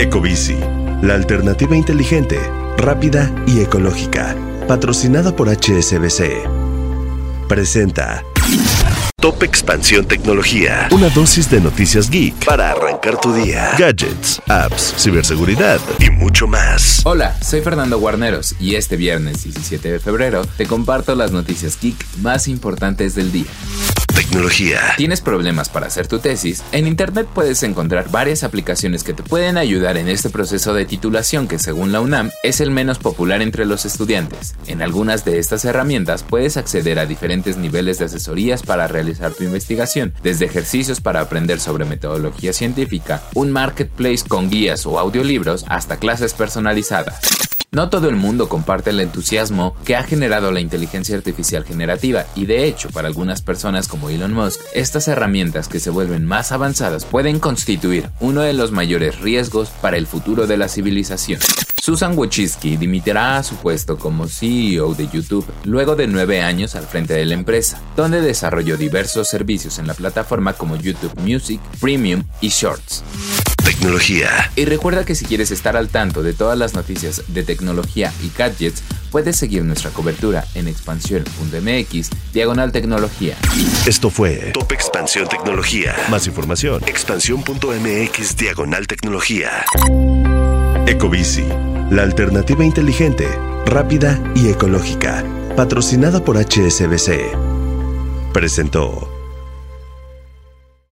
Ecobici, la alternativa inteligente, rápida y ecológica. Patrocinada por HSBC. Presenta Top Expansión Tecnología. Una dosis de noticias geek para arrancar tu día. Gadgets, apps, ciberseguridad y mucho más. Hola, soy Fernando Guarneros y este viernes 17 de febrero te comparto las noticias geek más importantes del día. Tecnología. ¿Tienes problemas para hacer tu tesis? En Internet puedes encontrar varias aplicaciones que te pueden ayudar en este proceso de titulación que según la UNAM es el menos popular entre los estudiantes. En algunas de estas herramientas puedes acceder a diferentes niveles de asesorías para realizar tu investigación, desde ejercicios para aprender sobre metodología científica, un marketplace con guías o audiolibros, hasta clases personalizadas. No todo el mundo comparte el entusiasmo que ha generado la inteligencia artificial generativa y de hecho para algunas personas como Elon Musk, estas herramientas que se vuelven más avanzadas pueden constituir uno de los mayores riesgos para el futuro de la civilización. Susan Wojcicki dimitirá su puesto como CEO de YouTube luego de nueve años al frente de la empresa, donde desarrolló diversos servicios en la plataforma como YouTube Music, Premium y Shorts. Tecnología. Y recuerda que si quieres estar al tanto de todas las noticias de tecnología y gadgets, puedes seguir nuestra cobertura en expansión.mx, diagonal tecnología. Esto fue Top Expansión Tecnología. Más información, expansión.mx, diagonal tecnología. Ecobici, la alternativa inteligente, rápida y ecológica. Patrocinada por HSBC. Presentó.